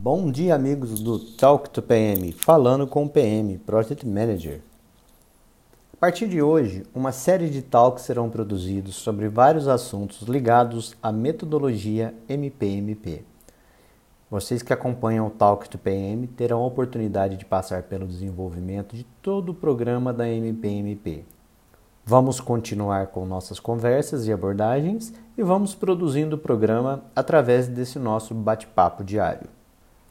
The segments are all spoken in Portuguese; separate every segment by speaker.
Speaker 1: Bom dia, amigos do Talk to PM, falando com o PM, Project Manager. A partir de hoje, uma série de talks serão produzidos sobre vários assuntos ligados à metodologia MPMP. Vocês que acompanham o Talk to PM terão a oportunidade de passar pelo desenvolvimento de todo o programa da MPMP. Vamos continuar com nossas conversas e abordagens e vamos produzindo o programa através desse nosso bate-papo diário.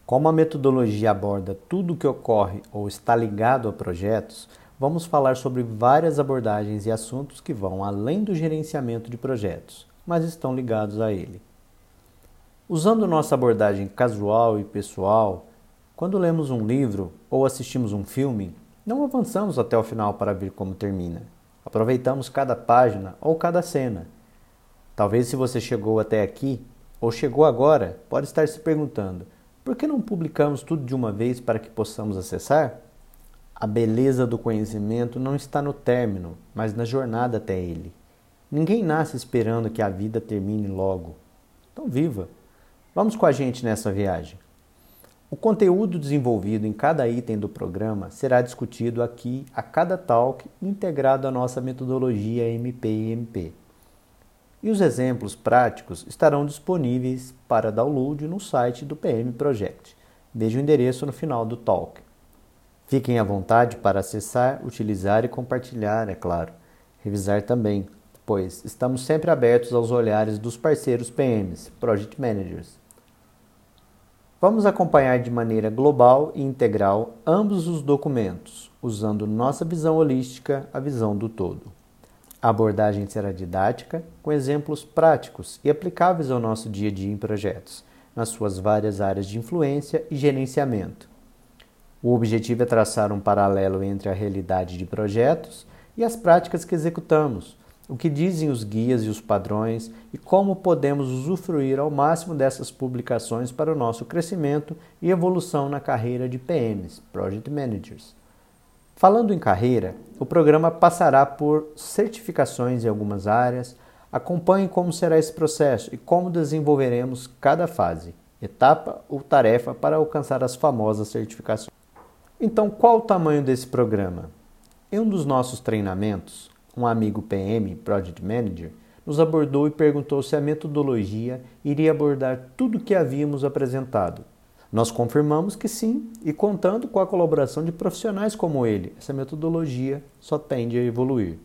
Speaker 1: Como a metodologia aborda tudo o que ocorre ou está ligado a projetos, vamos falar sobre várias abordagens e assuntos que vão além do gerenciamento de projetos, mas estão ligados a ele. Usando nossa abordagem casual e pessoal, quando lemos um livro ou assistimos um filme, não avançamos até o final para ver como termina. Aproveitamos cada página ou cada cena. Talvez se você chegou até aqui ou chegou agora, pode estar se perguntando: por que não publicamos tudo de uma vez para que possamos acessar? A beleza do conhecimento não está no término, mas na jornada até ele. Ninguém nasce esperando que a vida termine logo. Então, viva! Vamos com a gente nessa viagem. O conteúdo desenvolvido em cada item do programa será discutido aqui a cada talk integrado à nossa metodologia MP e os exemplos práticos estarão disponíveis para download no site do PM Project. Veja o endereço no final do talk. Fiquem à vontade para acessar, utilizar e compartilhar, é claro. Revisar também, pois estamos sempre abertos aos olhares dos parceiros PMs, Project Managers. Vamos acompanhar de maneira global e integral ambos os documentos, usando nossa visão holística, a visão do todo. A abordagem será didática, com exemplos práticos e aplicáveis ao nosso dia a dia em projetos, nas suas várias áreas de influência e gerenciamento. O objetivo é traçar um paralelo entre a realidade de projetos e as práticas que executamos, o que dizem os guias e os padrões e como podemos usufruir ao máximo dessas publicações para o nosso crescimento e evolução na carreira de PMs, Project Managers. Falando em carreira, o programa passará por certificações em algumas áreas. Acompanhe como será esse processo e como desenvolveremos cada fase, etapa ou tarefa para alcançar as famosas certificações. Então, qual o tamanho desse programa? Em um dos nossos treinamentos, um amigo PM, Project Manager, nos abordou e perguntou se a metodologia iria abordar tudo o que havíamos apresentado, nós confirmamos que sim, e contando com a colaboração de profissionais como ele, essa metodologia só tende a evoluir.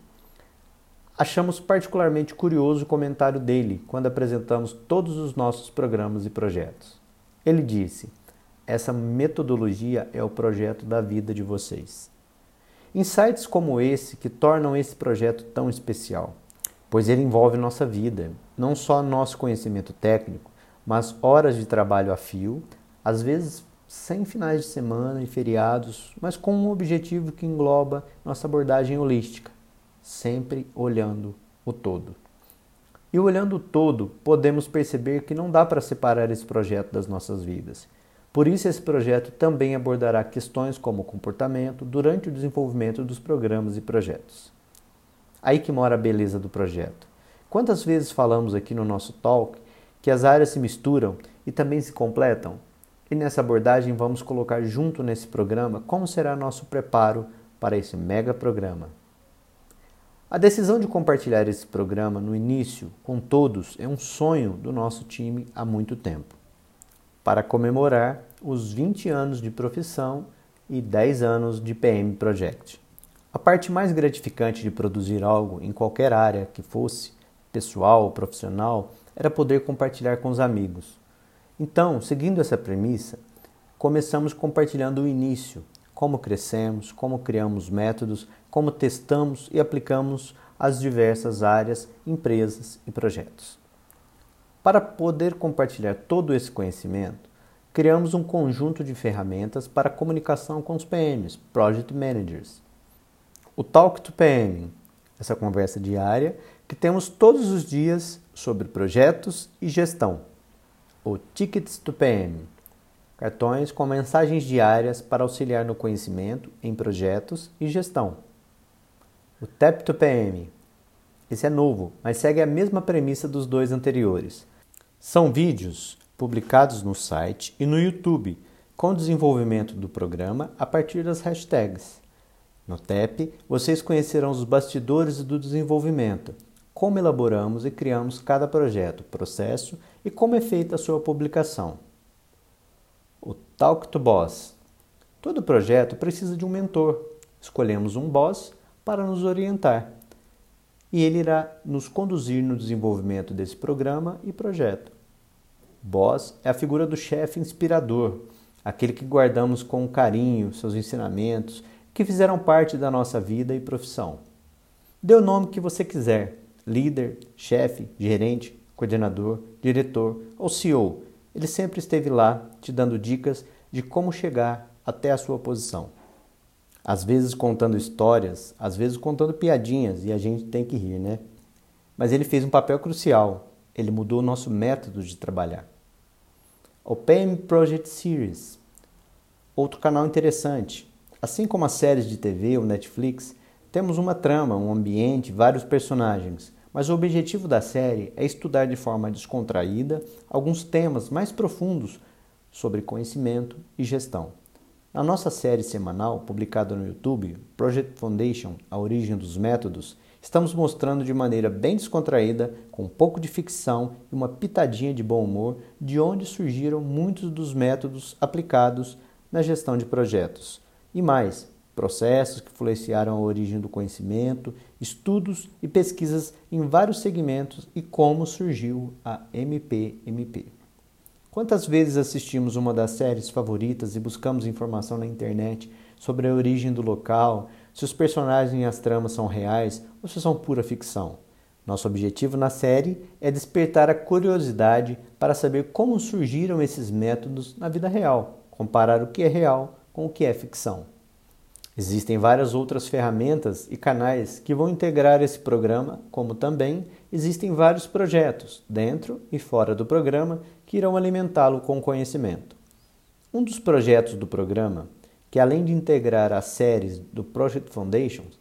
Speaker 1: Achamos particularmente curioso o comentário dele quando apresentamos todos os nossos programas e projetos. Ele disse: Essa metodologia é o projeto da vida de vocês. Insights como esse que tornam esse projeto tão especial, pois ele envolve nossa vida, não só nosso conhecimento técnico, mas horas de trabalho a fio, às vezes sem finais de semana e feriados, mas com um objetivo que engloba nossa abordagem holística, sempre olhando o todo. E olhando o todo, podemos perceber que não dá para separar esse projeto das nossas vidas. Por isso, esse projeto também abordará questões como comportamento durante o desenvolvimento dos programas e projetos. Aí que mora a beleza do projeto. Quantas vezes falamos aqui no nosso talk que as áreas se misturam e também se completam? E nessa abordagem vamos colocar junto nesse programa como será nosso preparo para esse mega programa. A decisão de compartilhar esse programa no início com todos é um sonho do nosso time há muito tempo. Para comemorar os 20 anos de profissão e 10 anos de PM Project. A parte mais gratificante de produzir algo em qualquer área que fosse, pessoal ou profissional, era poder compartilhar com os amigos, então, seguindo essa premissa, começamos compartilhando o início, como crescemos, como criamos métodos, como testamos e aplicamos as diversas áreas, empresas e projetos. Para poder compartilhar todo esse conhecimento, criamos um conjunto de ferramentas para comunicação com os PMs, Project Managers. O Talk to PM, essa conversa diária que temos todos os dias sobre projetos e gestão o Tickets to PM, cartões com mensagens diárias para auxiliar no conhecimento, em projetos e gestão. O Tap to PM, esse é novo, mas segue a mesma premissa dos dois anteriores. São vídeos, publicados no site e no YouTube, com o desenvolvimento do programa a partir das hashtags. No TEP, vocês conhecerão os bastidores do desenvolvimento, como elaboramos e criamos cada projeto, processo e como é feita a sua publicação. O Talk to Boss. Todo projeto precisa de um mentor. Escolhemos um boss para nos orientar e ele irá nos conduzir no desenvolvimento desse programa e projeto. Boss é a figura do chefe inspirador, aquele que guardamos com carinho seus ensinamentos que fizeram parte da nossa vida e profissão. Dê o nome que você quiser: líder, chefe, gerente, coordenador, diretor ou CEO. Ele sempre esteve lá te dando dicas de como chegar até a sua posição às vezes contando histórias, às vezes contando piadinhas e a gente tem que rir, né? Mas ele fez um papel crucial. Ele mudou o nosso método de trabalhar. O PM Project Series, outro canal interessante. Assim como as séries de TV ou Netflix, temos uma trama, um ambiente, vários personagens, mas o objetivo da série é estudar de forma descontraída alguns temas mais profundos sobre conhecimento e gestão. Na nossa série semanal, publicada no YouTube, Project Foundation A Origem dos Métodos, estamos mostrando de maneira bem descontraída, com um pouco de ficção e uma pitadinha de bom humor, de onde surgiram muitos dos métodos aplicados na gestão de projetos. E mais, processos que influenciaram a origem do conhecimento, estudos e pesquisas em vários segmentos e como surgiu a MPMP. Quantas vezes assistimos uma das séries favoritas e buscamos informação na internet sobre a origem do local, se os personagens e as tramas são reais ou se são pura ficção? Nosso objetivo na série é despertar a curiosidade para saber como surgiram esses métodos na vida real, comparar o que é real com o que é ficção. Existem várias outras ferramentas e canais que vão integrar esse programa, como também existem vários projetos, dentro e fora do programa, que irão alimentá-lo com conhecimento. Um dos projetos do programa, que além de integrar as séries do Project Foundations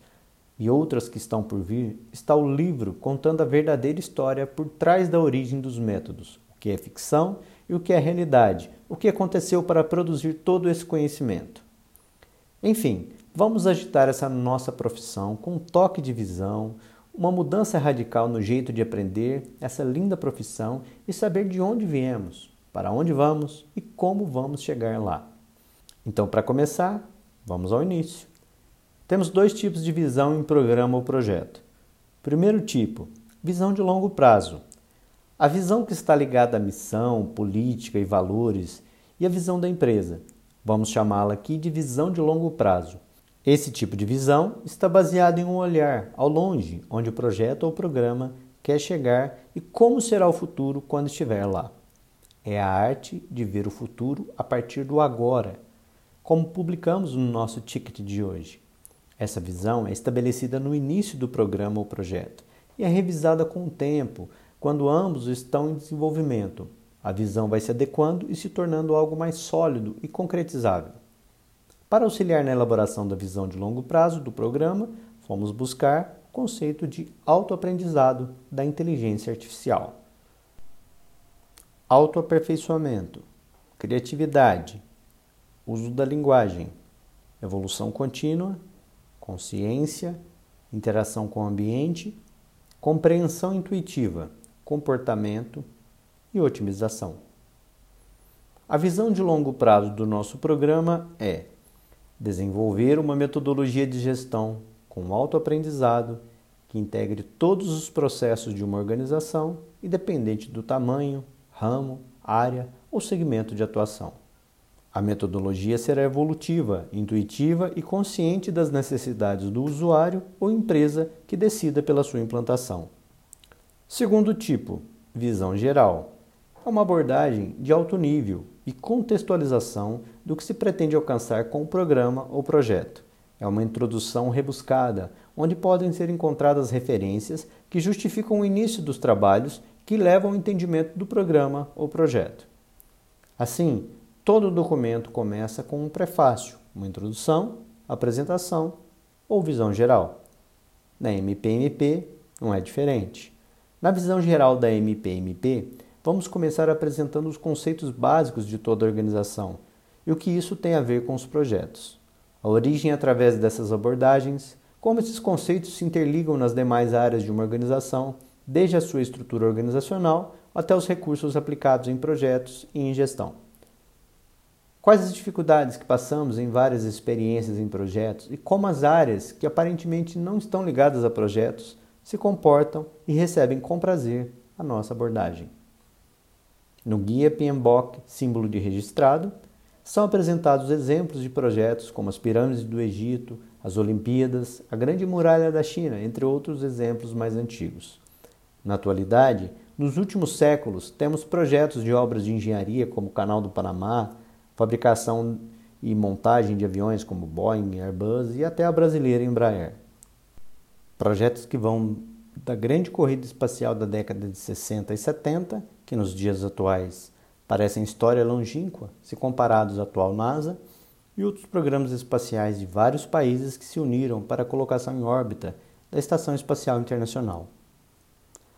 Speaker 1: e outras que estão por vir, está o livro contando a verdadeira história por trás da origem dos métodos, o que é ficção e o que é realidade, o que aconteceu para produzir todo esse conhecimento. Enfim, Vamos agitar essa nossa profissão com um toque de visão, uma mudança radical no jeito de aprender essa linda profissão e saber de onde viemos, para onde vamos e como vamos chegar lá. Então, para começar, vamos ao início. Temos dois tipos de visão em programa ou projeto. Primeiro tipo, visão de longo prazo. A visão que está ligada à missão, política e valores e a visão da empresa. Vamos chamá-la aqui de visão de longo prazo. Esse tipo de visão está baseado em um olhar ao longe, onde o projeto ou programa quer chegar e como será o futuro quando estiver lá. É a arte de ver o futuro a partir do agora, como publicamos no nosso ticket de hoje. Essa visão é estabelecida no início do programa ou projeto e é revisada com o tempo, quando ambos estão em desenvolvimento. A visão vai se adequando e se tornando algo mais sólido e concretizável. Para auxiliar na elaboração da visão de longo prazo do programa, fomos buscar o conceito de autoaprendizado da inteligência artificial. Autoaperfeiçoamento, criatividade, uso da linguagem, evolução contínua, consciência, interação com o ambiente, compreensão intuitiva, comportamento e otimização. A visão de longo prazo do nosso programa é desenvolver uma metodologia de gestão com autoaprendizado que integre todos os processos de uma organização, independente do tamanho, ramo, área ou segmento de atuação. A metodologia será evolutiva, intuitiva e consciente das necessidades do usuário ou empresa que decida pela sua implantação. Segundo tipo, visão geral. É uma abordagem de alto nível, e contextualização do que se pretende alcançar com o programa ou projeto. É uma introdução rebuscada, onde podem ser encontradas referências que justificam o início dos trabalhos que levam ao entendimento do programa ou projeto. Assim, todo documento começa com um prefácio, uma introdução, apresentação ou visão geral. Na MPMP não é diferente. Na visão geral da MPMP, vamos começar apresentando os conceitos básicos de toda a organização e o que isso tem a ver com os projetos. A origem através dessas abordagens, como esses conceitos se interligam nas demais áreas de uma organização, desde a sua estrutura organizacional até os recursos aplicados em projetos e em gestão. Quais as dificuldades que passamos em várias experiências em projetos e como as áreas que aparentemente não estão ligadas a projetos se comportam e recebem com prazer a nossa abordagem. No guia PMBOK, símbolo de registrado, são apresentados exemplos de projetos como as pirâmides do Egito, as Olimpíadas, a Grande Muralha da China, entre outros exemplos mais antigos. Na atualidade, nos últimos séculos, temos projetos de obras de engenharia como o Canal do Panamá, fabricação e montagem de aviões como Boeing, Airbus e até a brasileira Embraer. Projetos que vão da grande corrida espacial da década de 60 e 70, que nos dias atuais parecem história longínqua se comparados à atual NASA, e outros programas espaciais de vários países que se uniram para a colocação em órbita da Estação Espacial Internacional.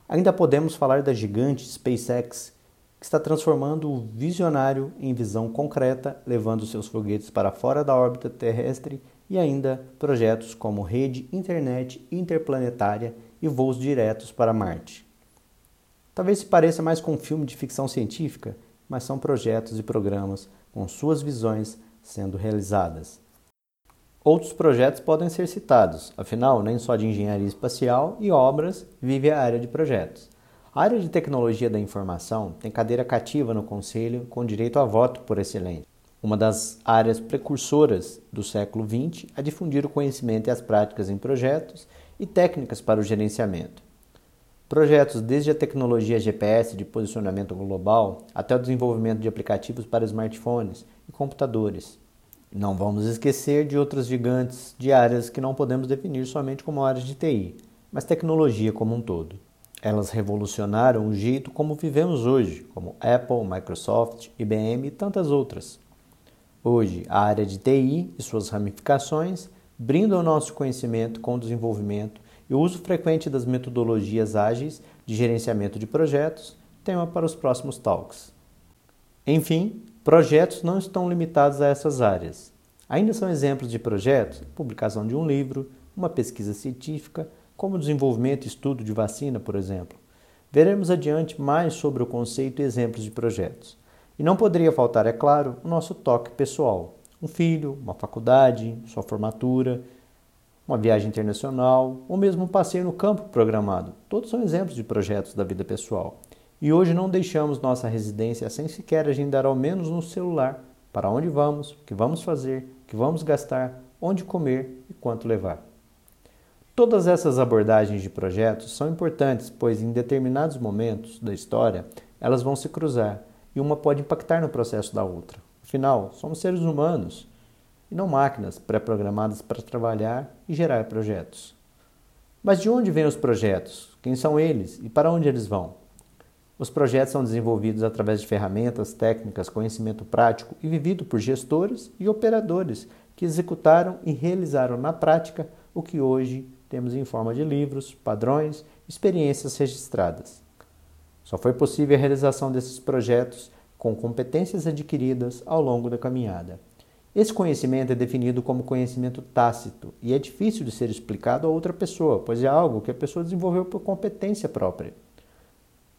Speaker 1: Ainda podemos falar da gigante SpaceX, que está transformando o visionário em visão concreta, levando seus foguetes para fora da órbita terrestre e ainda projetos como rede internet interplanetária e voos diretos para Marte. Talvez se pareça mais com um filme de ficção científica, mas são projetos e programas com suas visões sendo realizadas. Outros projetos podem ser citados, afinal, nem só de engenharia espacial e obras vive a área de projetos. A área de tecnologia da informação tem cadeira cativa no Conselho com direito a voto por excelência. Uma das áreas precursoras do século XX a difundir o conhecimento e as práticas em projetos e técnicas para o gerenciamento. Projetos desde a tecnologia GPS de posicionamento global até o desenvolvimento de aplicativos para smartphones e computadores. Não vamos esquecer de outras gigantes de áreas que não podemos definir somente como áreas de TI, mas tecnologia como um todo. Elas revolucionaram o jeito como vivemos hoje, como Apple, Microsoft, IBM e tantas outras. Hoje, a área de TI e suas ramificações brindam o nosso conhecimento com o desenvolvimento e o uso frequente das metodologias ágeis de gerenciamento de projetos, tema para os próximos talks. Enfim, projetos não estão limitados a essas áreas. Ainda são exemplos de projetos, publicação de um livro, uma pesquisa científica, como o desenvolvimento e estudo de vacina, por exemplo. Veremos adiante mais sobre o conceito e exemplos de projetos. E não poderia faltar, é claro, o nosso toque pessoal. Um filho, uma faculdade, sua formatura, uma viagem internacional ou mesmo um passeio no campo programado. Todos são exemplos de projetos da vida pessoal. E hoje não deixamos nossa residência sem sequer agendar ao menos no celular para onde vamos, o que vamos fazer, o que vamos gastar, onde comer e quanto levar. Todas essas abordagens de projetos são importantes, pois em determinados momentos da história elas vão se cruzar e uma pode impactar no processo da outra. Afinal, somos seres humanos e não máquinas pré-programadas para trabalhar e gerar projetos. Mas de onde vêm os projetos? Quem são eles e para onde eles vão? Os projetos são desenvolvidos através de ferramentas, técnicas, conhecimento prático e vivido por gestores e operadores que executaram e realizaram na prática o que hoje temos em forma de livros, padrões, experiências registradas. Só foi possível a realização desses projetos com competências adquiridas ao longo da caminhada. Esse conhecimento é definido como conhecimento tácito e é difícil de ser explicado a outra pessoa, pois é algo que a pessoa desenvolveu por competência própria.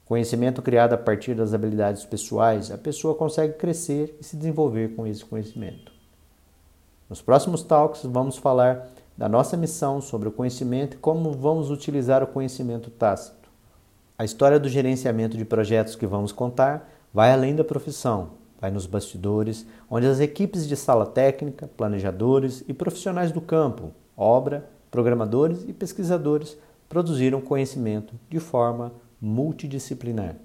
Speaker 1: Conhecimento criado a partir das habilidades pessoais, a pessoa consegue crescer e se desenvolver com esse conhecimento. Nos próximos talks vamos falar da nossa missão sobre o conhecimento e como vamos utilizar o conhecimento tácito. A história do gerenciamento de projetos que vamos contar vai além da profissão, vai nos bastidores, onde as equipes de sala técnica, planejadores e profissionais do campo, obra, programadores e pesquisadores produziram conhecimento de forma multidisciplinar.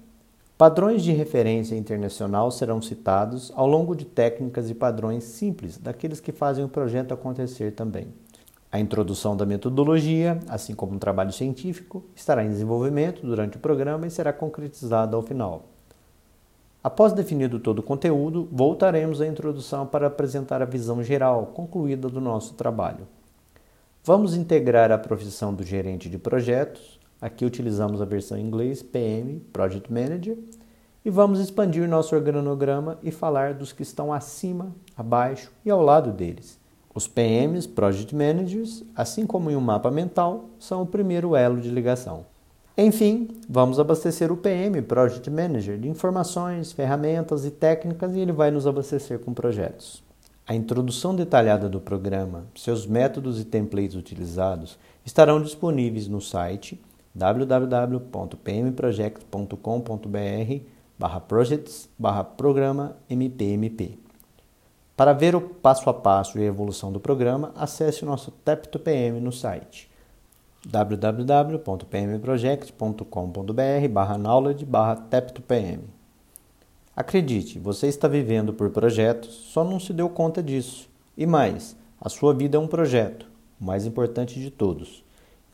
Speaker 1: Padrões de referência internacional serão citados ao longo de técnicas e padrões simples daqueles que fazem o projeto acontecer também. A introdução da metodologia, assim como um trabalho científico, estará em desenvolvimento durante o programa e será concretizado ao final. Após definido todo o conteúdo, voltaremos à introdução para apresentar a visão geral concluída do nosso trabalho. Vamos integrar a profissão do gerente de projetos. Aqui utilizamos a versão em inglês PM, Project Manager, E vamos expandir nosso organograma e falar dos que estão acima, abaixo e ao lado deles. Os PMs, Project Managers, assim como em um mapa mental, são o primeiro elo de ligação. Enfim, vamos abastecer o PM, Project Manager, de informações, ferramentas e técnicas e ele vai nos abastecer com projetos. A introdução detalhada do programa, seus métodos e templates utilizados estarão disponíveis no site www.pmproject.com.br barra projects barra programa mpmp. Para ver o passo a passo e a evolução do programa, acesse o nosso Tap to PM no site www.pmproject.com.br barra knowledge barra tap to PM. Acredite, você está vivendo por projetos, só não se deu conta disso. E mais, a sua vida é um projeto, o mais importante de todos.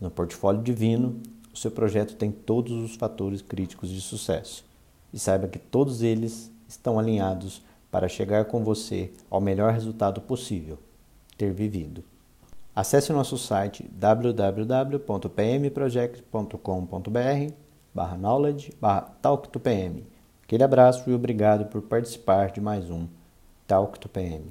Speaker 1: No portfólio divino, o seu projeto tem todos os fatores críticos de sucesso. E saiba que todos eles estão alinhados para chegar com você ao melhor resultado possível, ter vivido. Acesse o nosso site www.pmproject.com.br barra knowledge barra talk to PM. Aquele abraço e obrigado por participar de mais um Talk to PM.